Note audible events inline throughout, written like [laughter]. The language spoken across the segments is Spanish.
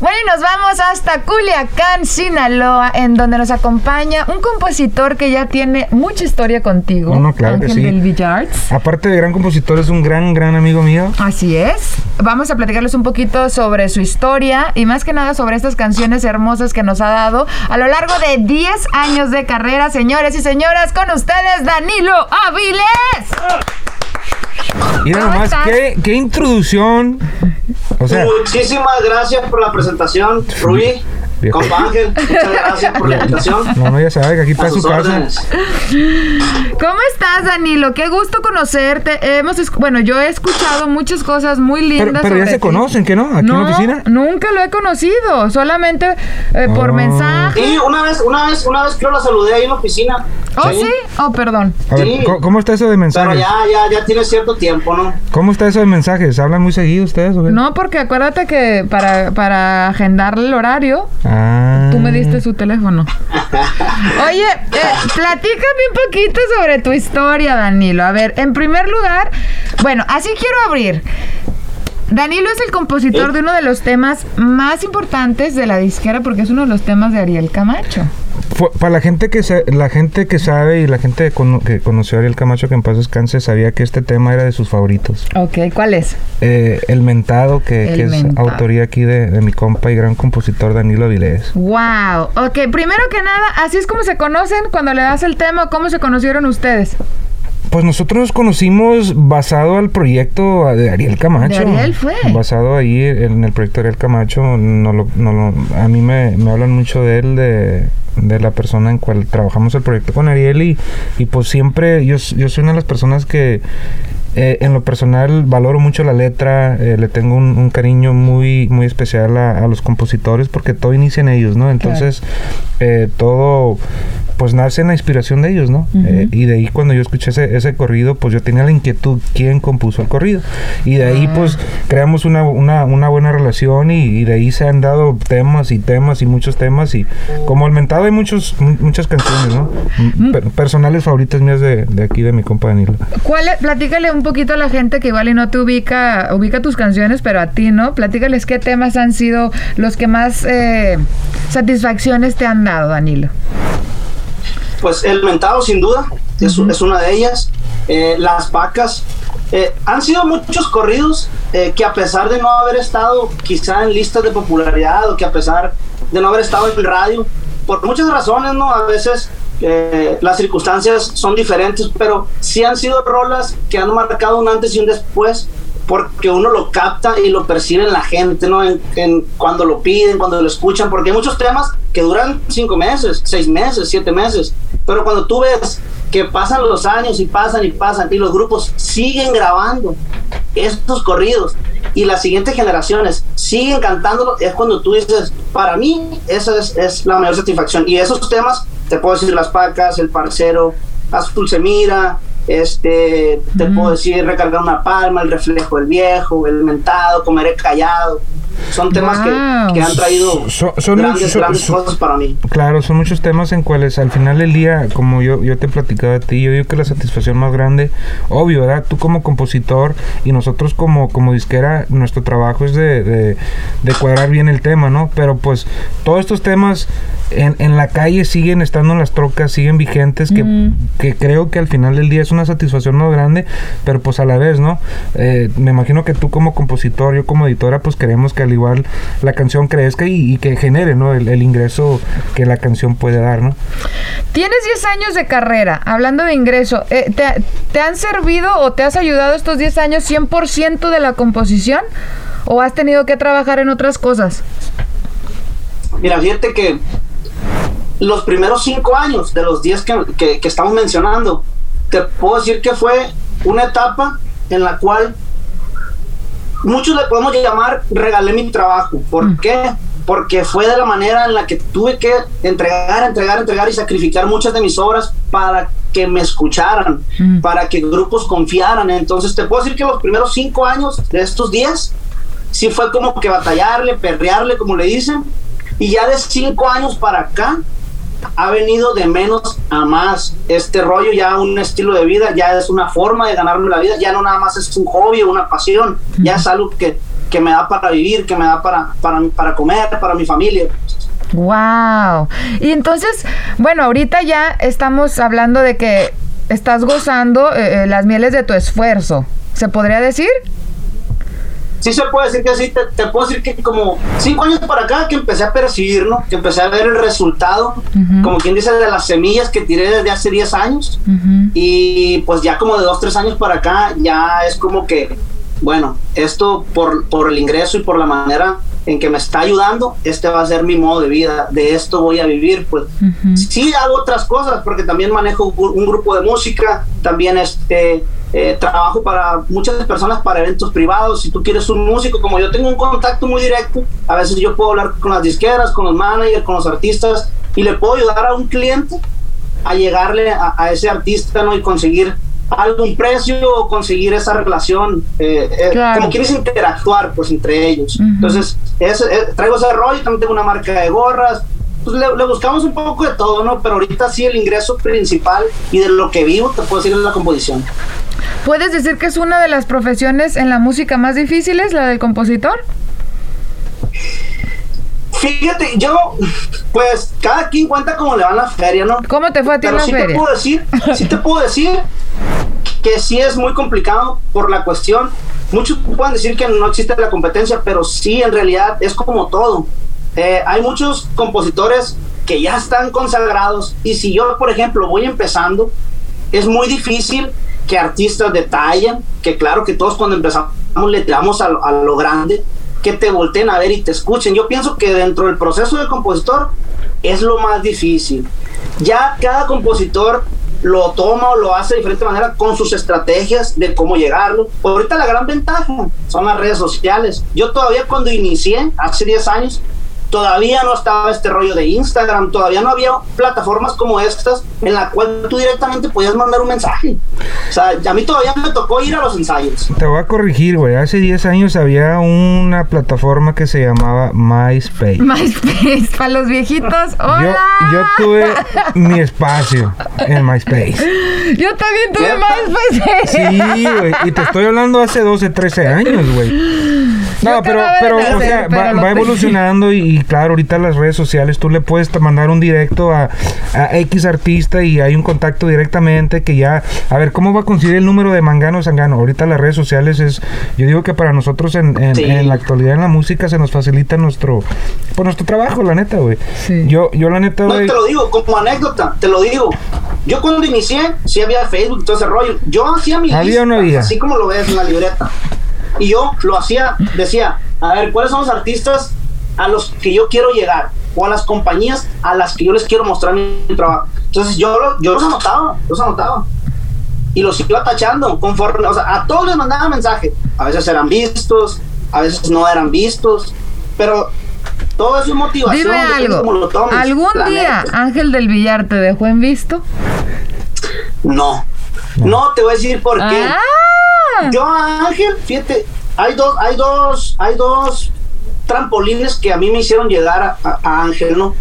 Bueno, y nos vamos hasta Culiacán, Sinaloa, en donde nos acompaña un compositor que ya tiene mucha historia contigo. No, no, claro que Ángel sí. del Villards. Aparte de gran compositor, es un gran, gran amigo mío. Así es. Vamos a platicarles un poquito sobre su historia y más que nada sobre estas canciones hermosas que nos ha dado a lo largo de 10 años de carrera. Señores y señoras, con ustedes Danilo Avilés. Mira ¿Cómo nomás, estás? qué, qué introducción. O sea, Muchísimas gracias por la presentación, Rubí. Viejo. Compa Ángel, muchas gracias por la invitación. no, no, ya sabe que aquí A está su sus casa. ¿Cómo estás, Danilo? Qué gusto conocerte. Hemos, bueno, yo he escuchado muchas cosas muy lindas. Pero, pero ya se ti. conocen, ¿qué no? Aquí en no, la oficina. Nunca lo he conocido, solamente eh, por Oh. mensaje. Y una vez, una vez, una vez creo la saludé ahí en la oficina. Oh, sí. Oh, perdón. A ver, Sí. ¿cómo, cómo está eso de Pero mensajes? ya, ya, ya tiene cierto tiempo, ¿no? ¿Cómo está eso de mensajes? ¿Hablan muy seguido ustedes o qué? No, porque acuérdate que para, para agendarle el horario, Ah. tú me diste su teléfono. [laughs] Oye, eh, platícame un poquito sobre tu historia, Danilo. A ver, en primer lugar, bueno, así quiero abrir. Danilo es el compositor ¿Eh? de uno de los temas más importantes de la disquera porque es uno de los temas de Ariel Camacho. Fue- para la gente que sa- la gente que sabe y la gente que, cono- que conoció a Ariel Camacho que en paz descanse sabía que este tema era de sus favoritos. Ok, ¿cuál es? Eh, el mentado que, El que es autoría aquí de, de mi compa y gran compositor Danilo Avilés. Wow. Ok, primero que nada, así es como se conocen cuando le das el tema, ¿cómo se conocieron ustedes? Pues nosotros nos conocimos basado al proyecto de Ariel Camacho. De Ariel fue. Basado ahí en el proyecto de Ariel Camacho. No lo- no lo- a mí me, me hablan mucho de él, de, de la persona en cual trabajamos el proyecto con Ariel. Y, y pues siempre, yo, yo soy una de las personas que eh, en lo personal valoro mucho la letra. eh, le tengo un, un cariño muy, muy especial a, a los compositores porque todo inicia en ellos, ¿no? Entonces, eh, todo pues nace en la inspiración de ellos, ¿no? Eh, y de ahí cuando yo escuché ese, ese corrido, pues yo tenía la inquietud, ¿quién compuso el corrido? Y de ahí pues creamos una, una, una buena relación y, y de ahí se han dado temas y temas y muchos temas y como el mentado hay muchos, mu- muchas canciones, ¿no? M- per- personales favoritas mías de, de aquí de mi compa Danilo. ¿Cuál es- platícale un poquito a la gente que igual y no te ubica, ubica tus canciones, pero a ti, ¿no? Platícales qué temas han sido los que más eh, satisfacciones te han dado, Danilo. Pues el mentado, sin duda, es, es una de ellas. Eh, las vacas. eh, han sido muchos corridos eh, que a pesar de no haber estado quizá en listas de popularidad o que a pesar de no haber estado en radio, por muchas razones, ¿no? A veces eh, las circunstancias son diferentes, pero sí han sido rolas que han marcado un antes y un después porque uno lo capta y lo percibe en la gente, ¿no? En, en cuando lo piden, cuando lo escuchan, porque hay muchos temas que duran cinco meses, seis meses, siete meses, pero cuando tú ves que pasan los años y pasan y pasan y los grupos siguen grabando estos corridos y las siguientes generaciones siguen cantándolo, es cuando tú dices, para mí esa es, es la mayor satisfacción. Y esos temas, te puedo decir Las Pacas, El Parcero, Azul se mira, este, te puedo decir Recargar una palma, El reflejo del viejo, El mentado, Comeré callado. Son temas Wow. que, que han traído Son- son grandes, muchos- grandes son- cosas para mí. Claro, son muchos temas en cuales al final del día, como yo, yo te platicaba a ti, yo digo que la satisfacción más grande, obvio, ¿verdad? Tú como compositor y nosotros como, como disquera, nuestro trabajo es de, de, de cuadrar bien el tema, ¿no? Pero pues todos estos temas en, en la calle siguen estando en las trocas, siguen vigentes, que, que creo que al final del día es una satisfacción más grande, pero pues a la vez, ¿no? Eh, me imagino que tú como compositor, yo como editora, pues queremos que al igual la canción crezca y, y que genere, ¿no? El, el ingreso que la canción puede dar, ¿no? Tienes 10 años de carrera, hablando de ingreso, eh, ¿te, te han servido o te has ayudado estos 10 años 100% de la composición? ¿O has tenido que trabajar en otras cosas? Mira, fíjate que los primeros cinco años de los 10 que, que- que estamos mencionando, te puedo decir que fue una etapa en la cual muchos le podemos llamar regalé mi trabajo. ¿Por qué? porque fue de la manera en la que tuve que entregar, entregar, entregar y sacrificar muchas de mis obras para que me escucharan, para que grupos confiaran. Entonces te puedo decir que los primeros cinco años de estos días, sí fue como que batallarle, perrearle, como le dicen, y ya de cinco años para acá, ha venido de menos a más. Este rollo ya un estilo de vida, ya es una forma de ganarme la vida, ya no nada más es un hobby o una pasión, ya es algo que, que me da para vivir, que me da para, para, para comer, para mi familia. Wow. Y entonces, bueno, ahorita ya estamos hablando de que estás gozando eh, eh, las mieles de tu esfuerzo. ¿Se podría decir? Sí se puede decir que sí, te, puedo decir que como cinco años para acá que empecé a percibir, ¿no? Que empecé a ver el resultado, como quien dice, de las semillas que tiré desde hace 10 años. Y pues ya como de dos, tres años para acá, ya es como que, bueno, esto por, por el ingreso y por la manera en que me está ayudando, este va a ser mi modo de vida, de esto voy a vivir, pues sí hago otras cosas, porque también manejo un grupo de música, también este eh, trabajo para muchas personas para eventos privados. Si tú quieres un músico, como yo tengo un contacto muy directo, a veces yo puedo hablar con las disqueras, con los managers, con los artistas y le puedo ayudar a un cliente a llegarle a, ese artista ¿no? y conseguir algún precio o conseguir esa relación, eh, eh, como quieres interactuar pues entre ellos. Entonces, traigo ese rol y también tengo una marca de gorras, pues le, buscamos un poco de todo, ¿no? Pero ahorita sí el ingreso principal y de lo que vivo, te puedo decir, es la composición. ¿Puedes decir que es una de las profesiones en la música más difíciles, la del compositor? Fíjate, yo, pues cada quien cuenta cómo le va la feria, ¿no? ¿Cómo te fue a ti Pero la sí feria? Te puedo decir, sí te puedo decir que sí es muy complicado por la cuestión. Muchos pueden decir que no existe la competencia, pero sí, en realidad es como todo. Eh, hay muchos compositores que ya están consagrados y si yo, por ejemplo, voy empezando, es muy difícil que artistas de talla, que claro que todos cuando empezamos le tiramos a, a lo grande, que te volteen a ver y te escuchen. Yo pienso que dentro del proceso de compositor es lo más difícil. Ya cada compositor lo toma o lo hace de diferente manera con sus estrategias de cómo llegarlo. Ahorita la gran ventaja son las redes sociales. Yo todavía cuando inicié, hace 10 años, todavía no estaba este rollo de Instagram, todavía no había plataformas como estas en la cual tú directamente podías mandar un mensaje. O sea, a mí todavía me tocó ir a los ensayos. Te voy a corregir, güey. Hace 10 años había una plataforma que se llamaba MySpace. MySpace, [laughs] para los viejitos. ¡Hola! Yo, yo tuve mi espacio en MySpace. Yo también tuve MySpace. Sí, güey. Y te estoy hablando hace 12, 13 años, güey. No, pero, pero, o sea, va, evolucionando y, claro, ahorita las redes sociales tú le puedes mandar un directo a, a, X artista y hay un contacto directamente que ya, a ver, ¿cómo va a conseguir el número de Mangano Sangano? Ahorita las redes sociales es, yo digo que para nosotros en, en, la actualidad en la música se nos facilita nuestro, pues nuestro trabajo, la neta, güey. Yo, yo la neta, No, te lo digo como anécdota, te lo digo. Yo cuando inicié, sí había Facebook y todo ese rollo. Yo hacía mi ¿Había o no había? así como lo ves en la libreta. Y yo lo hacía, decía, a ver, ¿cuáles son los artistas a los que yo quiero llegar? O a las compañías a las que yo les quiero mostrar mi trabajo. Entonces yo, yo los anotaba, los anotaba. Y los iba tachando conforme, o sea, a todos les mandaba mensaje. A veces eran vistos, a veces no eran vistos, pero todo es su motivación. Dime algo, ¿algún día Ángel del Villar te dejó en visto? No, no te voy a decir por qué. Ah. Yo Ángel, fíjate, hay dos, hay dos, hay dos trampolines que a mí me hicieron llegar a, Ángel, ¿no?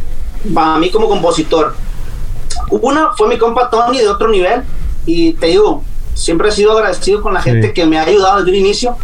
A mí como compositor. Una fue mi compa Tony de otro nivel y te digo, siempre he sido agradecido con la gente que me ha ayudado desde el inicio.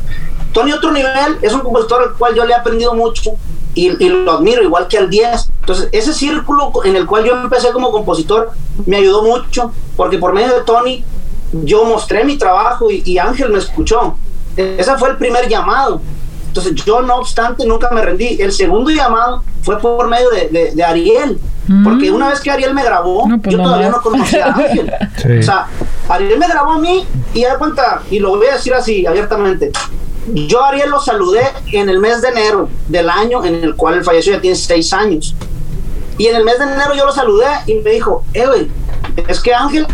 Tony otro nivel es un compositor al cual yo le he aprendido mucho y, lo admiro igual que al 10. Entonces, ese círculo en el cual yo empecé como compositor me ayudó mucho porque por medio de Tony yo mostré mi trabajo y, Ángel me escuchó. Ese fue el primer llamado. Entonces yo no obstante nunca me rendí. El segundo llamado fue por medio de, Ariel. Porque una vez que Ariel me grabó, pues yo todavía no conocía a Ángel. [laughs] O sea, Ariel me grabó a mí y da cuenta, y lo voy a decir así abiertamente. Yo a Ariel lo saludé en el mes de enero del año en el cual él falleció, ya tiene seis años. Y en el mes de enero yo lo saludé y me dijo, eh, es que Ángel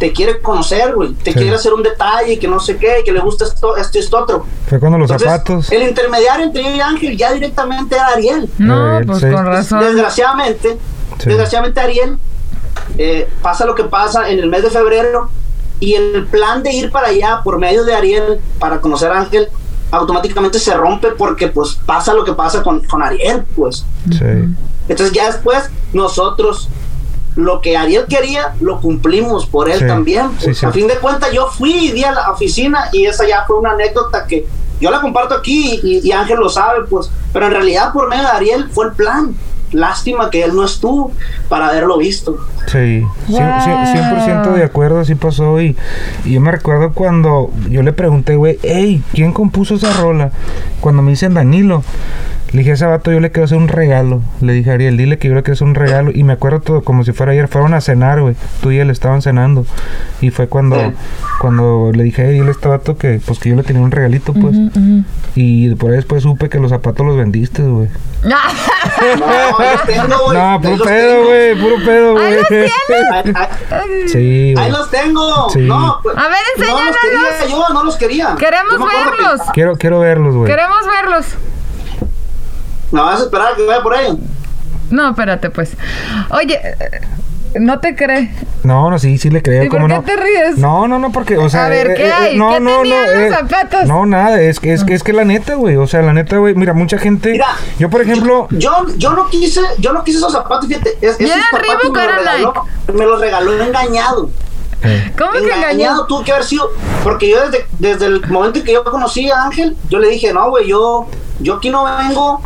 te quiere conocer, güey, te Sí. quiere hacer un detalle, que no sé qué, que le gusta esto, esto y esto otro. Fue cuando los Entonces, zapatos. El intermediario entre yo y Ángel ya directamente era Ariel. No, Eh, pues sí. con razón. Desgraciadamente, Sí. desgraciadamente Ariel, eh, pasa lo que pasa en el mes de febrero y el plan de ir para allá por medio de Ariel para conocer a Ángel automáticamente se rompe porque pues pasa lo que pasa con, con Ariel, pues. Sí. Entonces ya después nosotros lo que Ariel quería lo cumplimos por él Sí, también. sí, pues. sí. A fin de cuentas yo fui y di a la oficina y esa ya fue una anécdota que yo la comparto aquí y, y Ángel lo sabe, pues. Pero en realidad por medio de Ariel fue el plan. Lástima que él no estuvo para haberlo visto. Sí, Wow. cien- cien- 100% de acuerdo, así pasó. Y, y yo me recuerdo cuando yo le pregunté, güey, hey, ¿quién compuso esa rola? Cuando me dicen Danilo, le dije a ese vato, yo le quiero hacer un regalo. Le dije a Ariel, dile que yo le quiero hacer un regalo. Y me acuerdo todo como si fuera ayer, fueron a cenar, güey. Tú y él estaban cenando. Y fue cuando, cuando le dije, a este vato que, pues, que yo le tenía un regalito, pues. Y por ahí después supe que los zapatos los vendiste, güey. No, [laughs] tengo, güey. No, puro pedo, güey, puro pedo, Ahí güey. los tienes. Ahí, ahí- Sí, ahí los tengo. Sí. No, pues, A ver, No los enséñanos. quería yo, no los quería. Queremos acuerdo que- verlos. Quiero, quiero verlos, güey. Queremos verlos. ¿Me vas a esperar a que vaya por ahí? No, espérate, pues. Oye, eh, no te cree. No, no, sí, sí le creo, ¿Y por ¿cómo qué no? te ríes? No, no, no, porque, o sea... A ver, ¿qué hay? no, ¿Qué no, no, los zapatos? No, nada, es que, es que, es que la neta, güey, o sea, la neta, güey, mira, mucha gente... Mira, yo, por ejemplo... Yo, yo no quise, yo no quise esos zapatos, fíjate. Es, ¿Y esos zapatos me o los regaló, me los regaló engañado. eh, ¿Cómo que engañó? engañado tuvo que haber sido, porque yo desde, desde el momento en que yo conocí a Ángel, yo le dije, no, güey, yo, yo aquí no vengo,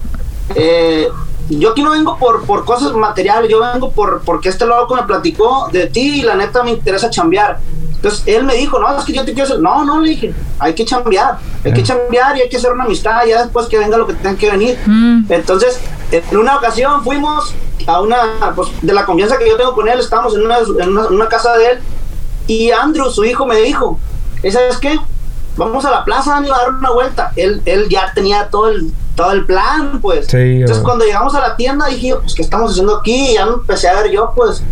eh, yo aquí no vengo por, por cosas materiales, yo vengo por porque este loco me platicó de ti y la neta me interesa chambear. Entonces él me dijo, no, es que yo te quiero hacer, no, no, le dije, hay que chambear, hay que chambear y hay que hacer una amistad, ya después que venga lo que tenga que venir. Mm. Entonces, en una ocasión fuimos a una, pues, de la confianza que yo tengo con él, estábamos en una, en una, en una casa de él, y Andrew, su hijo, me dijo, "¿Y ¿sabes qué? Vamos a la plaza, Dani, a dar una vuelta. Él, él ya tenía todo el, todo el plan, pues. Sí, Entonces, cuando llegamos a la tienda, dije yo, pues, ¿qué estamos haciendo aquí? Y ya me empecé a ver yo, pues,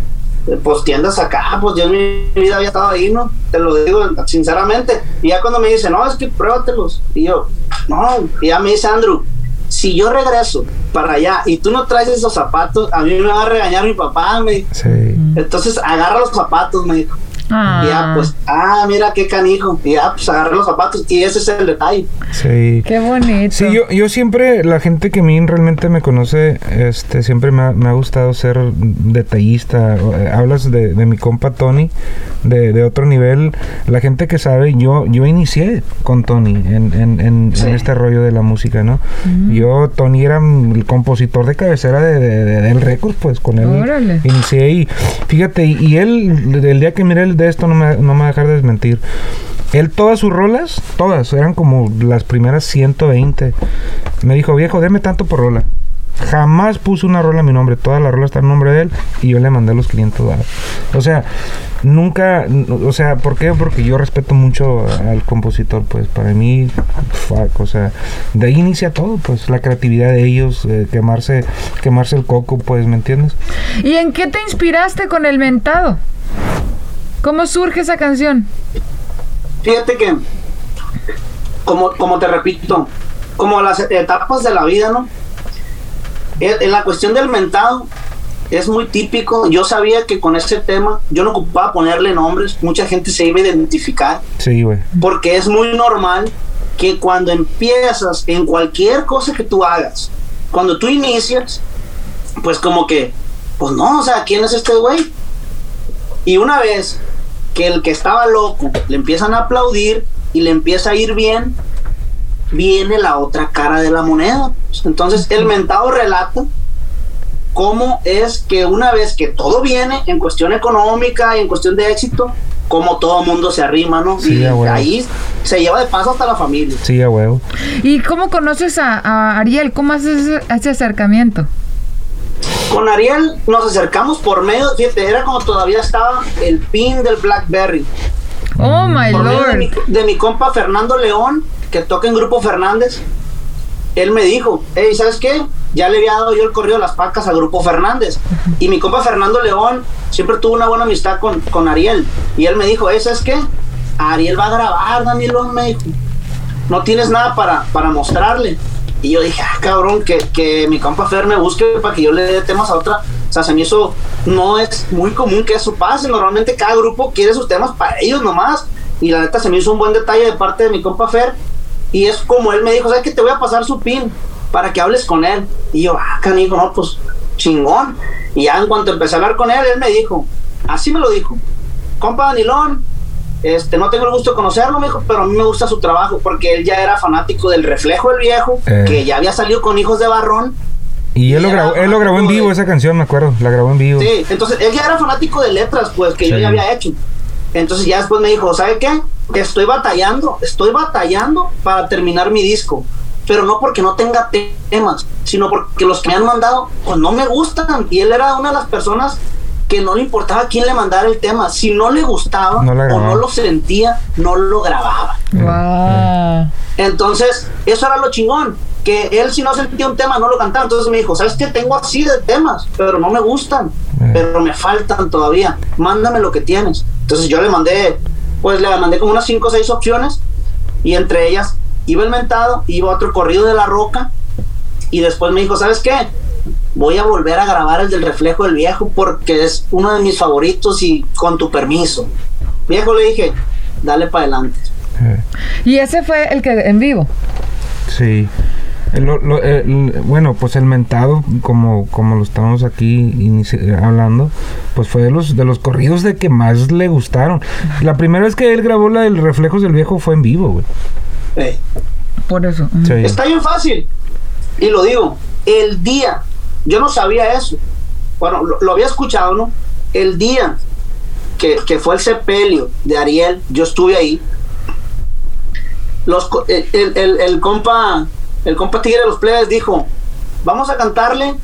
eh, pues, tiendas acá, pues, yo en mi vida había estado ahí, ¿no? Te lo digo sinceramente. Y ya cuando me dice, no, es que pruébatelos. Y yo, no, y ya me dice Andrew, si yo regreso para allá y tú no traes esos zapatos, a mí me va a regañar mi papá, me dijo. sí. Entonces agarra los zapatos, me dijo. Ah. Y ya, pues, ah, mira qué canijo. Y ya, pues agarré los zapatos. Y ese es el detalle. Sí. Qué bonito. Sí, yo, yo siempre, la gente que a mí realmente me conoce, este, siempre me ha, me ha gustado ser detallista. Eh, Hablas de, de mi compa Tony, de, de otro nivel. La gente que sabe, yo, yo inicié con Tony en, en, en, Sí. en este rollo de la música, ¿no? Yo, Tony era el compositor de cabecera de, de, de- del récord, pues con él Órale. inicié y fíjate, y, y él, el día que miré el de esto, no me, no me va a dejar de desmentir. Él todas sus rolas, todas, eran como las primeras 120. Me dijo, viejo, deme tanto por rola. Jamás puso una rola a mi nombre, todas las rolas están en nombre de él y yo le mandé los 500 dólares. O sea, nunca, o sea, ¿por qué? Porque yo respeto mucho al compositor, pues para mí, fuck, o sea, de ahí inicia todo, pues la creatividad de ellos, eh, quemarse, quemarse el coco, pues, ¿me entiendes? ¿Y en qué te inspiraste con el mentado? ¿Cómo surge esa canción? Fíjate que, como, como te repito, como las etapas de la vida, ¿no? En, en la cuestión del mentado, es muy típico. Yo sabía que con ese tema yo no ocupaba ponerle nombres, mucha gente se iba a identificar, Sí, güey. porque es muy normal que cuando empiezas en cualquier cosa que tú hagas, cuando tú inicias, pues como que, pues no, o sea, ¿quién es este güey? Y una vez que el que estaba loco le empiezan a aplaudir y le empieza a ir bien, viene la otra cara de la moneda. Entonces el mentado relata cómo es que una vez que todo viene en cuestión económica y en cuestión de éxito, como todo mundo se arrima, ¿no? Sí, y ahí se lleva de paso hasta la familia. Sí, a huevo. ¿Y cómo conoces a, a Ariel? ¿Cómo haces ese, ese acercamiento? Con Ariel nos acercamos por medio, fíjate, era como todavía estaba el pin del Blackberry. Oh my Por medio de mi, lord. de mi compa Fernando León, que toca en Grupo Fernández, él me dijo, hey, ¿sabes qué? ya le había dado yo el corrido de las pacas a Grupo Fernández. Y mi compa Fernando León siempre tuvo una buena amistad con, con Ariel. Y él me dijo, ¿eso es qué? Ariel va a grabar, Danilo, me dijo. No tienes nada para, para mostrarle. Y yo dije, ah, cabrón, que, que mi compa Fer me busque para que yo le dé temas a otra. O sea, se me hizo, no es muy común que eso pase. Normalmente cada grupo quiere sus temas para ellos nomás. Y la neta se me hizo un buen detalle de parte de mi compa Fer. Y es como él me dijo, ¿sabes que Te voy a pasar su pin para que hables con él. Y yo, ah, canijo, no, pues chingón. Y ya en cuanto empecé a hablar con él, él me dijo, así me lo dijo, compa Danilón, este, no tengo el gusto de conocerlo, me dijo, pero a mí me gusta su trabajo porque él ya era fanático del reflejo del viejo, Eh. que ya había salido con hijos de barrón. Y él lo grabó, él lo grabó en vivo de- esa canción, me acuerdo. La grabó en vivo. Sí, entonces él ya era fanático de letras, pues, que yo Sí. ya había hecho. Entonces ya después me dijo, ¿sabe qué? Estoy batallando, estoy batallando para terminar mi disco. Pero no porque no tenga te- temas, sino porque los que me han mandado, pues no me gustan. Y él era una de las personas que no le importaba quién le mandara el tema. Si no le gustaba No o no lo sentía, no lo grababa. Wow. Entonces, eso era lo chingón. Que él, si no sentía un tema, no lo cantaba. Entonces me dijo: ¿Sabes qué? Tengo así de temas, pero no me gustan. Eh. Pero me faltan todavía. Mándame lo que tienes. Entonces yo le mandé, pues le mandé como unas 5 o 6 opciones. Y entre ellas iba el mentado, iba otro corrido de la roca. Y después me dijo: ¿Sabes qué? Voy a volver a grabar el del reflejo del viejo porque es uno de mis favoritos y con tu permiso. Viejo, le dije: Dale para adelante. Eh, Y ese fue el que en vivo. sí. El- lo- lo- el- bueno, pues el mentado, como, como lo estamos aquí hablando, pues fue de los, de los corridos de que más le gustaron. La primera vez que él grabó la del Reflejos del Viejo fue en vivo, güey. Eh, Por eso. Sí. Está bien fácil. Y lo digo, el día, yo no sabía eso. Bueno, lo, había escuchado, ¿no? El día que, que fue el sepelio de Ariel, yo estuve ahí. Los, el, el- el- compa, el compa Tigre de los Plebes dijo, vamos a cantarle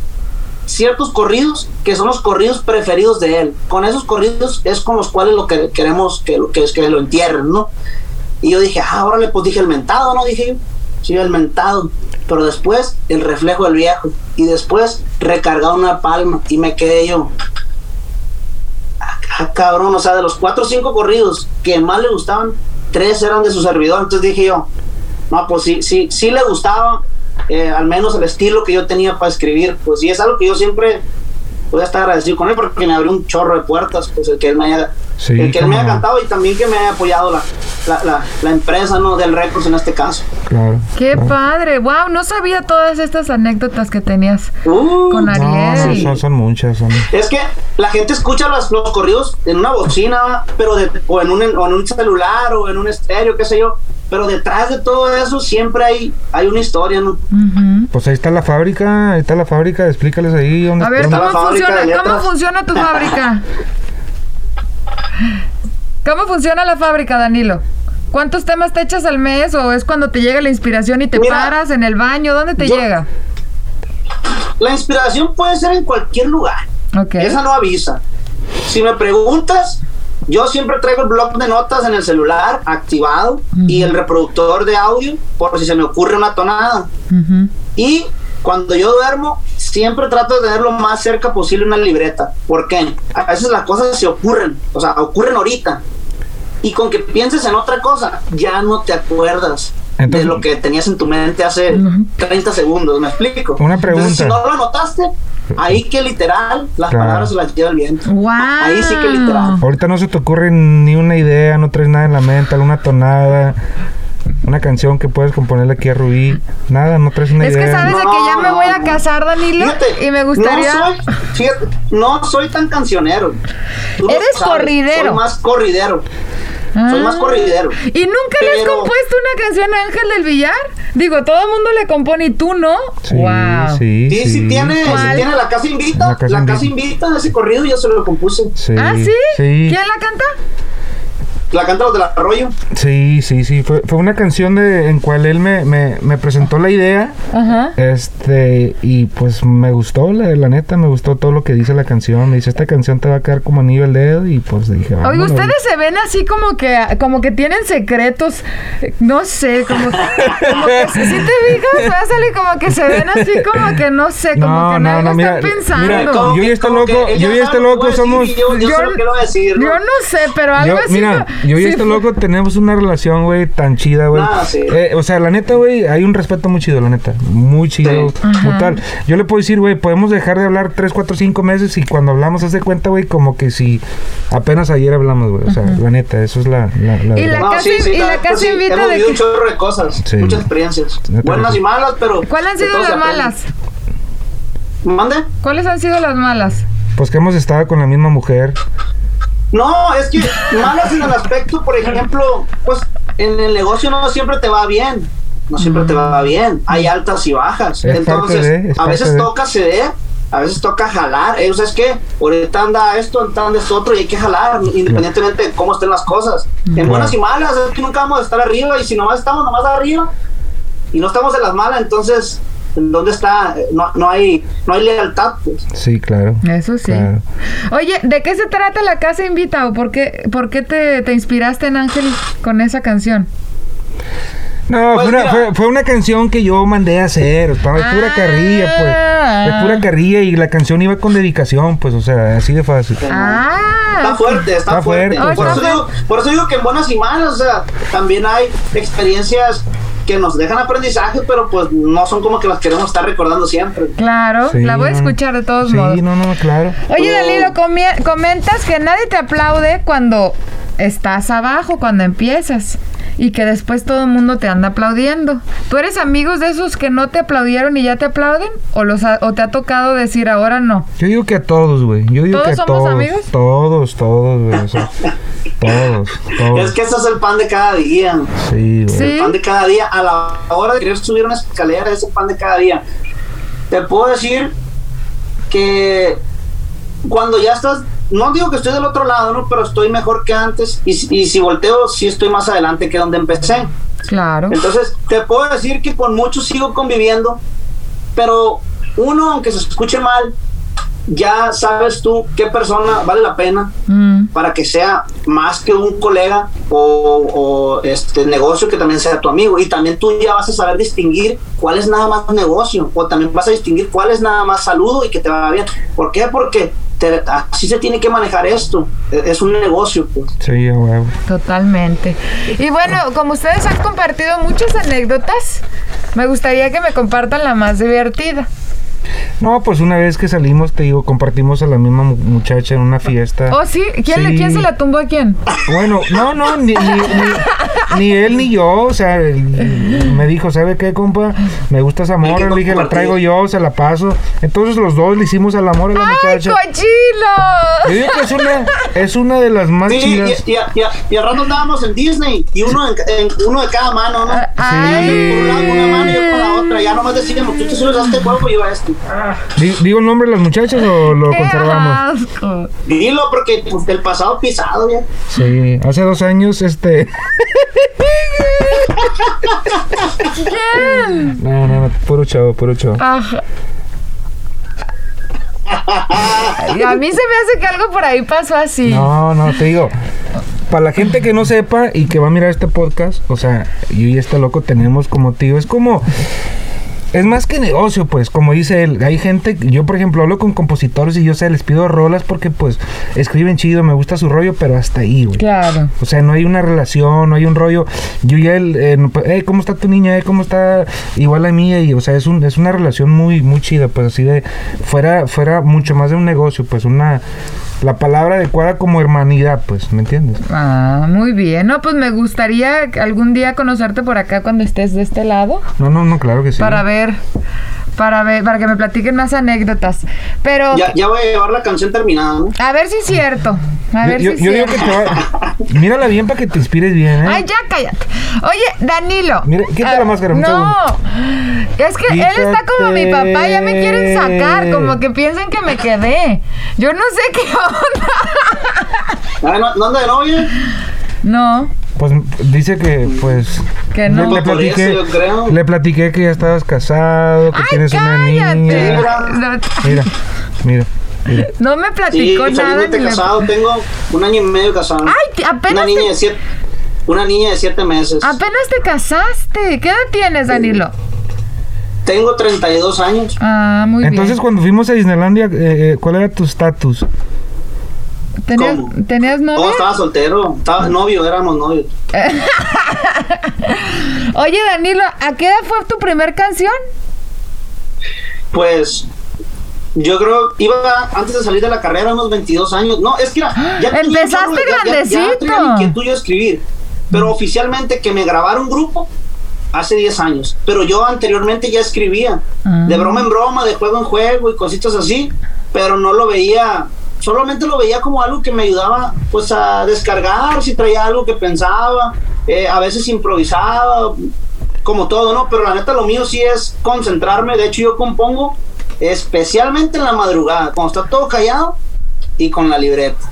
ciertos corridos que son los corridos preferidos de él. Con esos corridos es con los cuales lo que queremos que, lo- que, que lo entierren, ¿no? Y yo dije, ah, ahora le pues dije el mentado, ¿no? Dije el mentado. Pero después el reflejo del viejo. Y después recargado una palma. Y me quedé yo. Ah, cabrón, o sea, de los cuatro o cinco corridos que más le gustaban, tres eran de su servidor. Entonces dije yo, no, pues sí, sí, sí le gustaba. eh, al menos el estilo que yo tenía para escribir. Pues sí, es algo que yo siempre voy a estar agradecido con él porque me abrió un chorro de puertas. Pues el que él me haya, Sí, el que él me haya no. cantado y también que me haya apoyado la, la, la, la empresa ¿no? del Records en este caso. Claro. Qué claro. padre. Wow, no sabía todas estas anécdotas que tenías Uh, con No, Ariel. sí, son, son muchas. Son... Es que la gente escucha los, los corridos en una bocina, pero de- o, en un, o en un celular o en un estéreo, qué sé yo. Pero detrás de todo eso siempre hay, hay una historia, ¿no? Pues ahí está la fábrica, ahí está la fábrica, explícales ahí dónde A ver, ¿cómo funciona, ¿cómo funciona tu fábrica? [laughs] ¿Cómo funciona la fábrica, Danilo? ¿Cuántos temas te echas al mes o es cuando te llega la inspiración y te Mira, paras en el baño? ¿Dónde te yo- llega? La inspiración puede ser en cualquier lugar. Ok. Esa no avisa. Si me preguntas, yo siempre traigo el blog de notas en el celular activado y el reproductor de audio por si se me ocurre una tonada. Ujú. Y cuando yo duermo, siempre trato de tener lo más cerca posible una libreta. ¿Por qué? A veces las cosas se ocurren, o sea, ocurren ahorita. Y con que pienses en otra cosa, ya no te acuerdas Entonces- de lo que tenías en tu mente hace Ujú. 30 segundos, ¿me explico? Una Entonces, pregunta. si no lo anotaste, ahí que literal, las Claro. palabras se las lleva el viento. Wow. Ahí sí que literal. Ahorita no se te ocurre ni una idea, no traes nada en la mente, alguna tonada, una canción que puedes componerle aquí a Rubí. Nada, no traes una Es idea. que sabes de No, que ya me voy a casar, Danilo, Fíjate, y me gustaría... No soy, fíjate, no soy tan cancionero. Tú Eres corridero. Soy más corridero. Soy más Ah. corridero. ¿Y nunca le has Pero- compuesto una canción a Ángel del Villar? Digo, todo el mundo le compone y tú no. Sí, wow. sí, Sí, sí, tiene, ¿Cuál? tiene la casa invita. La Casa La casa, Invita. invita, ese corrido yo se lo compuse. Sí, ¿Ah, sí? sí. ¿Quién la canta? La canta los del arroyo. Sí, sí, sí. Fue, fue una canción de, en cual él me, me, me presentó la idea. Ajá. Este, y pues me gustó, la, la neta, me gustó todo lo que dice la canción. Me dice, esta canción te va a quedar como anillo al dedo. Y pues dije, Oye, ustedes se ven así como que como que tienen secretos, no sé, como, como que [laughs] si te fijas, Pásale, como que se ven así como que no sé, como No, que no, algo no, mira, están pensando. mira, yo y este loco- yo y este loco somos- Yo. ¿no? Sé, pero algo Yo, así. mira, yo y sí este fue- loco tenemos una relación, güey, tan chida, güey. Ah, sí. Eh, o sea, la neta, güey, hay un respeto muy chido, la neta. Muy chido, Sí. muy tal. Yo le puedo decir, güey, podemos dejar de hablar 3, 4, 5 meses y cuando hablamos, hace cuenta, güey, como que si apenas ayer hablamos, güey. O sea, la neta, eso es la, la, la Y la No, casa- y la neta, casa invita Hemos de que- un chorro de cosas, Sí. muchas experiencias. Buenas sí. y malas, pero. ¿Cuáles han sido las malas? ¿Mande? ¿Cuáles han sido las malas? Pues que hemos estado con la misma mujer. No, es que malas en el aspecto, por ejemplo, pues en el negocio no siempre te va bien. No siempre te va bien. Hay altas y bajas. Es Entonces, de, es a veces de. toca ceder, a veces toca jalar. Eh, o sea, es que ahorita anda esto, ahorita anda esto otro y hay que jalar, independientemente de cómo estén las cosas. En buenas y malas, es que nunca vamos a estar arriba y si nomás estamos nomás arriba y no estamos en las malas, entonces, ¿en ¿dónde está? No, no, hay, no hay lealtad, pues. Sí, claro. Eso sí. Claro. Oye, ¿de qué se trata la casa invita o por qué, por qué te, te inspiraste en Ángel con esa canción? No, Pues fue, una, mira. fue, fue una canción que yo mandé a hacer. Estaba es pura Ah. carrilla, pues. Es pura carrilla y la canción iba con dedicación, pues, o sea, así de fácil. Ah, Está fuerte, está, Está fuerte. fuerte, por, está eso digo, por eso digo que en buenas y malas, o sea, también hay experiencias que nos dejan aprendizaje, pero pues no son como que las queremos estar recordando siempre. claro, Sí, la voy a escuchar de todos sí, modos. no, no, claro. Oye, comie- comentas que nadie te aplaude cuando estás abajo, cuando empiezas. Y que después todo el mundo te anda aplaudiendo. ¿Tú eres amigos de esos que no te aplaudieron y ya te aplauden? ¿O, los ha- o te ha tocado decir ahora no? Yo digo que a todos, güey. Yo digo ¿Todos que a somos todos. amigos? Todos, todos, güey. o sea, [laughs] todos, todos. Es que ese es el pan de cada día. Sí, güey. Sí. El pan de cada día. A la hora de querer subir una escalera, ese pan de cada día. Te puedo decir que cuando ya estás, no digo que estoy del otro lado, ¿no? Pero estoy mejor que antes. Y, si- y si volteo, sí estoy más adelante que donde empecé. Claro. Entonces, te puedo decir que con muchos sigo conviviendo, pero uno, aunque se escuche mal, ya sabes tú qué persona vale la pena Mm, para que sea más que un colega o, o, este negocio que también sea tu amigo. Y también tú ya vas a saber distinguir cuál es nada más negocio o también vas a distinguir cuál es nada más saludo y que te va bien. ¿Por qué? Porque te- así se tiene que manejar esto. Es es un negocio. Pues. Sí, huevo. totalmente. Y bueno, como ustedes han compartido muchas anécdotas, me gustaría que me compartan la más divertida. No, pues una vez que salimos, te digo, compartimos a la misma mu- muchacha en una fiesta. ¿Oh, sí? ¿Quién, le- Sí. ¿Quién se la tumbó a quién? Bueno, no, no, ni, ni, ni- ni él ni yo, o sea, él me dijo, ¿sabe qué, compa? Me gusta esa morra, le dije, la traigo yo, se la paso. Entonces los dos le hicimos al amor a la ¡Ay, muchacha. Yo cochino! digo que es una, es una de las más Sí, y, chidas. y, y, y al rato andábamos en Disney y uno, en, en- uno de cada mano, ¿no? Ay. Por un lado una mano y yo con la otra. Ya nomás decíamos, tú te subes a este cuerpo y yo a este. Di- ¿Digo el nombre de las muchachas o lo ¡Qué conservamos? asco! Dilo, porque pues, del pasado pisado, ya. Sí, hace dos años, este... [laughs] ¿Quién? No, no, no, puro chavo, puro chavo. Ajá. A mí se me hace que algo por ahí pasó así. No, no, te digo. Para la gente que no sepa y que va a mirar este podcast, o sea, yo y este loco tenemos como tío, es como. Es más que negocio, pues, como dice él. Hay gente, yo por ejemplo hablo con compositores y yo sé, les pido rolas porque pues escriben chido, me gusta su rollo, pero hasta ahí, güey. Claro. O sea, no hay una relación, no hay un rollo. Yo y él, eh, no, pues, "Hey, ¿cómo está tu niña? Eh, ¿Cómo está igual la mía? Y, o sea, es, un, es una relación muy, muy chida, pues así de, fuera, fuera mucho más de un negocio, pues una, la palabra adecuada como hermanidad, pues, ¿me entiendes? Ah, muy bien. No, pues me gustaría algún día conocerte por acá cuando estés de este lado. No, no, no, claro que sí. Para ver, para ver, para que me platiquen más anécdotas. Pero, Ya, ya voy a llevar la canción terminada, ¿no? a ver si es cierto. A ver yo- si es yo digo que cierto. te va... [laughs] Mírala bien para que te inspires bien, ¿eh? Ay, ya cállate. Oye, Danilo. Mira, quita ah, la máscara, un No. Es que él está como mi papá, ya me quieren sacar, como que piensan que me quedé. Yo no sé qué [laughs] onda. Ay, ¿no, ¿no anda de novia? No. Pues dice que, pues. Que no. Le, le Por eso, platiqué, yo creo. le platiqué que ya estabas casado, que Ay, tienes una cállate. niña. No, Mira, mira, mira. No me Sí, platicó nada. ni casado, tengo un año y medio casado. Ay, te- apenas una niña te- de siete, una niña de siete meses. Apenas te casaste. ¿Qué edad tienes, Danilo? Tengo 32 años. Ah, muy Entonces, bien. cuando fuimos a Disneylandia, eh, eh, ¿cuál era tu estatus? ¿Tenías, ¿Cómo? ¿Tenías Oh, novia? estaba soltero, estaba novio, éramos novios. [laughs] Oye, Danilo, ¿a qué edad fue tu primer canción? Pues yo creo iba antes de salir de la carrera unos 22 años. No, es que era, ya Empezaste chorro de- ya- ya- Ya, grandecito. tenía la inquietud yo de escribir, pero oficialmente que me grabara un grupo hace 10 años, pero yo anteriormente ya escribía, Ah. de broma en broma, de juego en juego y cositas así, pero no lo veía, solamente lo veía como algo que me ayudaba pues a descargar, si traía algo que pensaba, eh, a veces improvisaba, como todo, ¿no? Pero la neta lo mío sí es concentrarme, de hecho yo compongo especialmente en la madrugada, cuando está todo callado y con la libreta.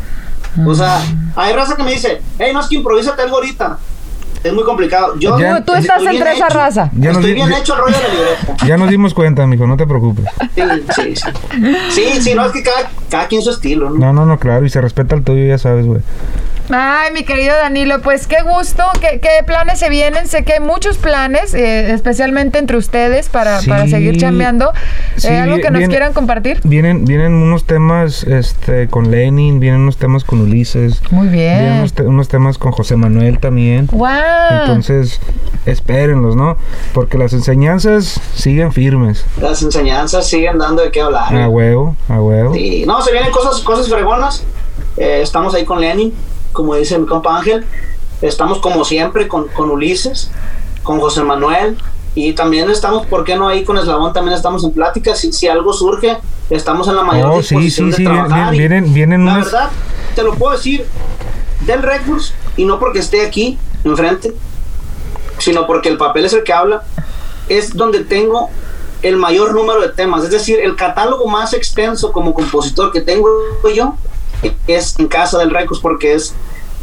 O sea, hay raza que me dice, hey, no es que improvísate algo ahorita. Es muy complicado. Yo Ya- Tú, estás estoy entre bien esa hecho. raza. Ya nos Estoy bien ya- hecho el rollo de la libreta. [laughs] Ya nos dimos cuenta, mijo, no te preocupes. Sí, sí, sí. Sí, sí, no es que cada, cada quien su estilo, ¿no? No, no, no, claro, y se respeta el tuyo, ya sabes, güey. Ay, mi querido Danilo, pues qué gusto, qué, qué planes se vienen. Sé que hay muchos planes, eh, especialmente entre ustedes, para, Sí. para seguir chambeando. Eh, Sí, ¿Algo que nos quieran compartir? Vienen, vienen unos temas este, con Lenin, vienen unos temas con Ulises. Muy Vienen bien. unos, te- unos temas con José Manuel también. ¡Wow! Entonces, espérenlos, ¿no? Porque las enseñanzas siguen firmes. Las enseñanzas siguen dando de qué hablar. A huevo, a huevo. Sí, no, se vienen cosas, cosas fregonas. Eh, estamos ahí con Lenin, como dice mi compa Ángel. Estamos como siempre con, con Ulises, con José Manuel. Y también estamos, ¿por qué no ahí con Eslabón? También estamos en plática. Si, si algo surge, estamos en la mayor Oh, sí, disposición sí, sí, de bien- trabajar. y vienen- vienen la unas- verdad, te lo puedo decir, del Records, y no porque esté aquí enfrente, sino porque el papel es el que habla, es donde tengo el mayor número de temas. Es decir, el catálogo más extenso como compositor que tengo yo es en casa del Records porque es,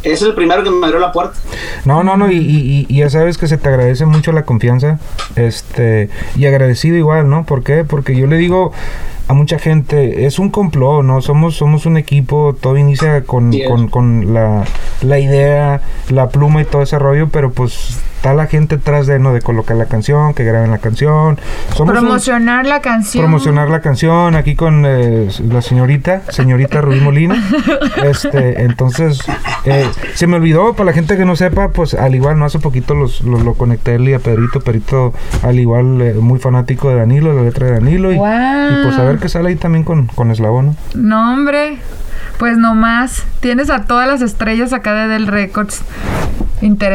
es el primero que me abrió la puerta. No, no, no, y, ya sabes que se te agradece mucho la confianza, este, y agradecido igual, ¿no? ¿Por qué? Porque yo le digo a mucha gente, es un complot, ¿no? Somos, somos un equipo, todo inicia con, Sí con, con la, la idea, la pluma y todo ese rollo, pero pues está la gente atrás de, ¿no? De colocar la canción, que graben la canción. Somos un- Promocionar la canción. promocionar la canción aquí con eh, la señorita, señorita Rubí Molina. [laughs] Este, entonces, eh, se me olvidó, para la gente que no sepa, pues al igual, no hace poquito los, los- lo conecté a él y a Pedrito, Pedrito al igual eh, muy fanático de Danilo, la letra de Danilo, y, Guau. y pues a ver qué sale ahí también con, con Eslabón. No, hombre. Pues nomás. Tienes a todas las estrellas acá de Del Records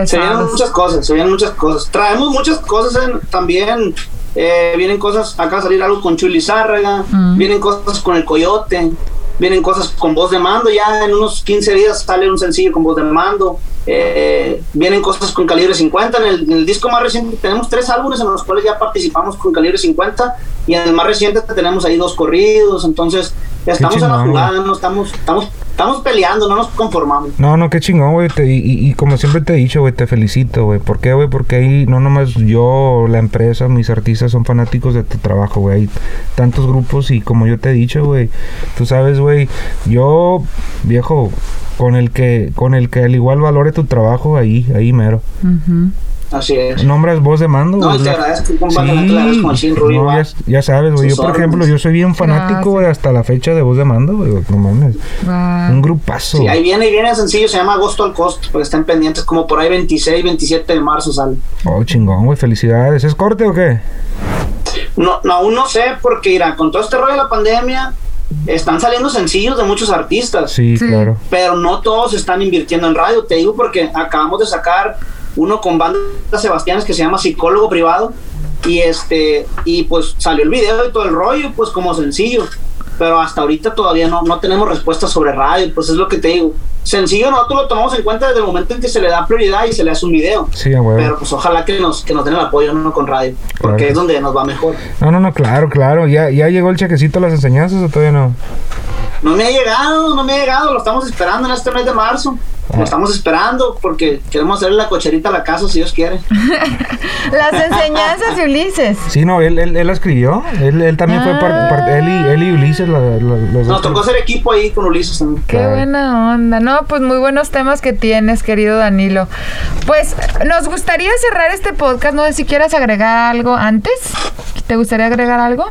Se vienen muchas cosas, se vienen muchas cosas. Traemos muchas cosas en- también. eh, vienen cosas, acá va a salir algo con Chuy Lizárraga, Mm. vienen cosas con el Coyote, vienen cosas con voz de mando. Ya en unos 15 días sale un sencillo con voz de mando. eh, vienen cosas con calibre 50. En el, en el disco más reciente tenemos tres álbumes en los cuales ya participamos con calibre 50. Y en el más reciente tenemos ahí dos corridos. Entonces, estamos en la jugada, no estamos, estamos, estamos peleando, no nos conformamos. No, no, qué chingón, güey. te- Y, y- y como siempre te he dicho, güey, te felicito, güey. ¿Por qué, güey? Porque ahí no nomás yo, la empresa, mis artistas son fanáticos de tu trabajo, güey. Hay tantos grupos y como yo te he dicho, güey, tú sabes, güey, yo, viejo, con el que, con el que al igual valore tu trabajo, ahí, ahí mero. Ujú. Así es. Nombras voz de mando, No, güey. y te la- agradezco, compa, machín, Rubí, no, ya, ya sabes, güey. Yo, por ejemplo, yo soy bien fanático, güey, hasta la fecha de voz de mando, güey. No mames. Un grupazo. Sí, ahí viene, ahí viene el sencillo, se llama Agosto al Costo, porque estén pendientes, como por ahí 26, 27 de marzo sale. Oh, chingón, güey. Felicidades. ¿Es corte o qué? No, no, aún no sé, porque mira, con todo este rollo de la pandemia, están saliendo sencillos de muchos artistas, Sí, Sí. claro. pero no todos están invirtiendo en radio, te digo porque acabamos de sacar uno con banda Sebastianes que se llama Psicólogo Privado, y este, y pues salió el video y todo el rollo, pues como sencillo. Pero hasta ahorita todavía no, no tenemos respuesta sobre radio, pues es lo que te digo. Sencillo, nosotros lo tomamos en cuenta desde el momento en que se le da prioridad y se le hace un video. Sí, a huevo. Pero pues ojalá que nos, que nos den el apoyo, no con radio, porque Claro. es donde nos va mejor. No, no, no, claro, claro. ¿Ya, ya llegó el chequecito a las enseñanzas o todavía no? No me ha llegado, no me ha llegado, lo estamos esperando en este mes de marzo. Lo estamos esperando porque queremos hacerle la cocherita a la casa si Dios quiere. [laughs] Las enseñanzas de Ulises. Sí, no, él, él, él la escribió. Él, él también fue parte, él, y, él y Ulises, la- la- los Nos dos. tocó hacer equipo ahí con Ulises también. Qué Claro. buena onda. No, pues muy buenos temas que tienes, querido Danilo. Pues nos gustaría cerrar este podcast. No sé si quieras agregar algo antes. ¿Te gustaría agregar algo?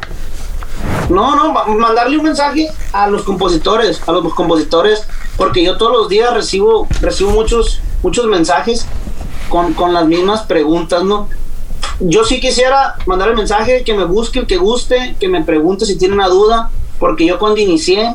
No, no, ma- mandarle un mensaje a los compositores, a los compositores, porque yo todos los días recibo, recibo muchos, muchos mensajes con, con las mismas preguntas, ¿no? Yo sí quisiera mandar el mensaje que me busque, que guste, que me pregunte si tiene una duda, porque yo cuando inicié,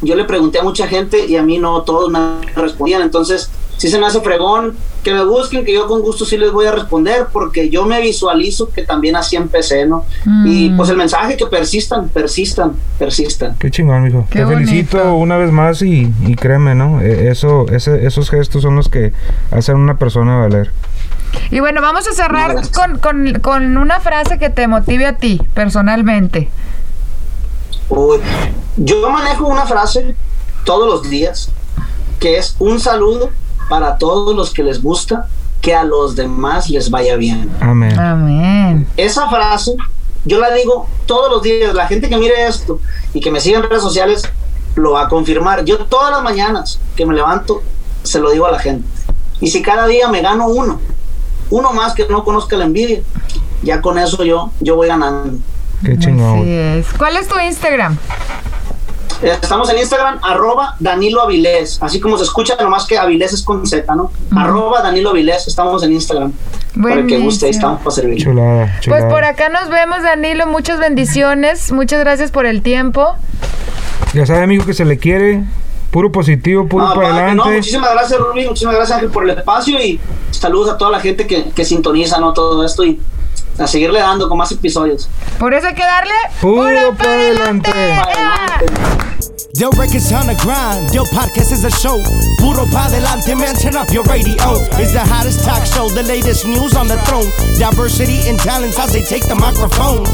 yo le pregunté a mucha gente y a mí no todos me respondían, entonces si se me hace fregón, que me busquen, que yo con gusto sí les voy a responder, porque yo me visualizo que también así empecé, ¿no? Y pues el mensaje que persistan, persistan, persistan. Qué chingón, mijo. Qué Te felicito una vez más y, y créeme, ¿no? Eh, Eso, ese- esos gestos son los que hacen a una persona valer. Y bueno, vamos a cerrar con, con- con una frase que te motive a ti, personalmente. Uy, Yo manejo una frase todos los días que es un saludo para todos los que les gusta que a los demás les vaya bien. Amén. Amén. Esa frase yo la digo todos los días. La gente que mire esto y que me siga en redes sociales lo va a confirmar. Yo todas las mañanas que me levanto se lo digo a la gente. Y si cada día me gano uno, uno más que no conozca la envidia, ya con eso yo, yo voy ganando. Qué chingón. Así es. ¿Cuál es tu Instagram? Eh, Estamos en Instagram, arroba Danilo Avilés, así como se escucha, nomás que Avilés es con Z, ¿no? Arroba Danilo Avilés, estamos en Instagram. Para el que guste, ahí estamos para servir. Chulada, chulada. Pues por acá nos vemos, Danilo. Muchas bendiciones. Muchas gracias por el tiempo. Ya sabe, amigo, que se le quiere. Puro positivo, puro No, para padre, adelante. no, muchísimas gracias, Rubí, muchísimas gracias, Ángel, por el espacio y saludos a toda la gente que, que sintoniza, ¿no? Todo esto y a seguirle dando con más episodios. Por eso hay que darle Puro. Para adelante. Yo records on the grind. Yo podcast is a show. Puro pa delante, man. Turn up your radio. It's the hottest talk show. The latest news on the throne. Diversity and talents as they take the microphone.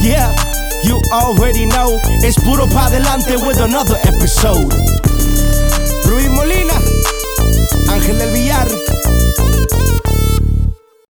Yeah, you already know. It's Puro pa delante with another episode. Ruiz Molina, Ángel del Villar.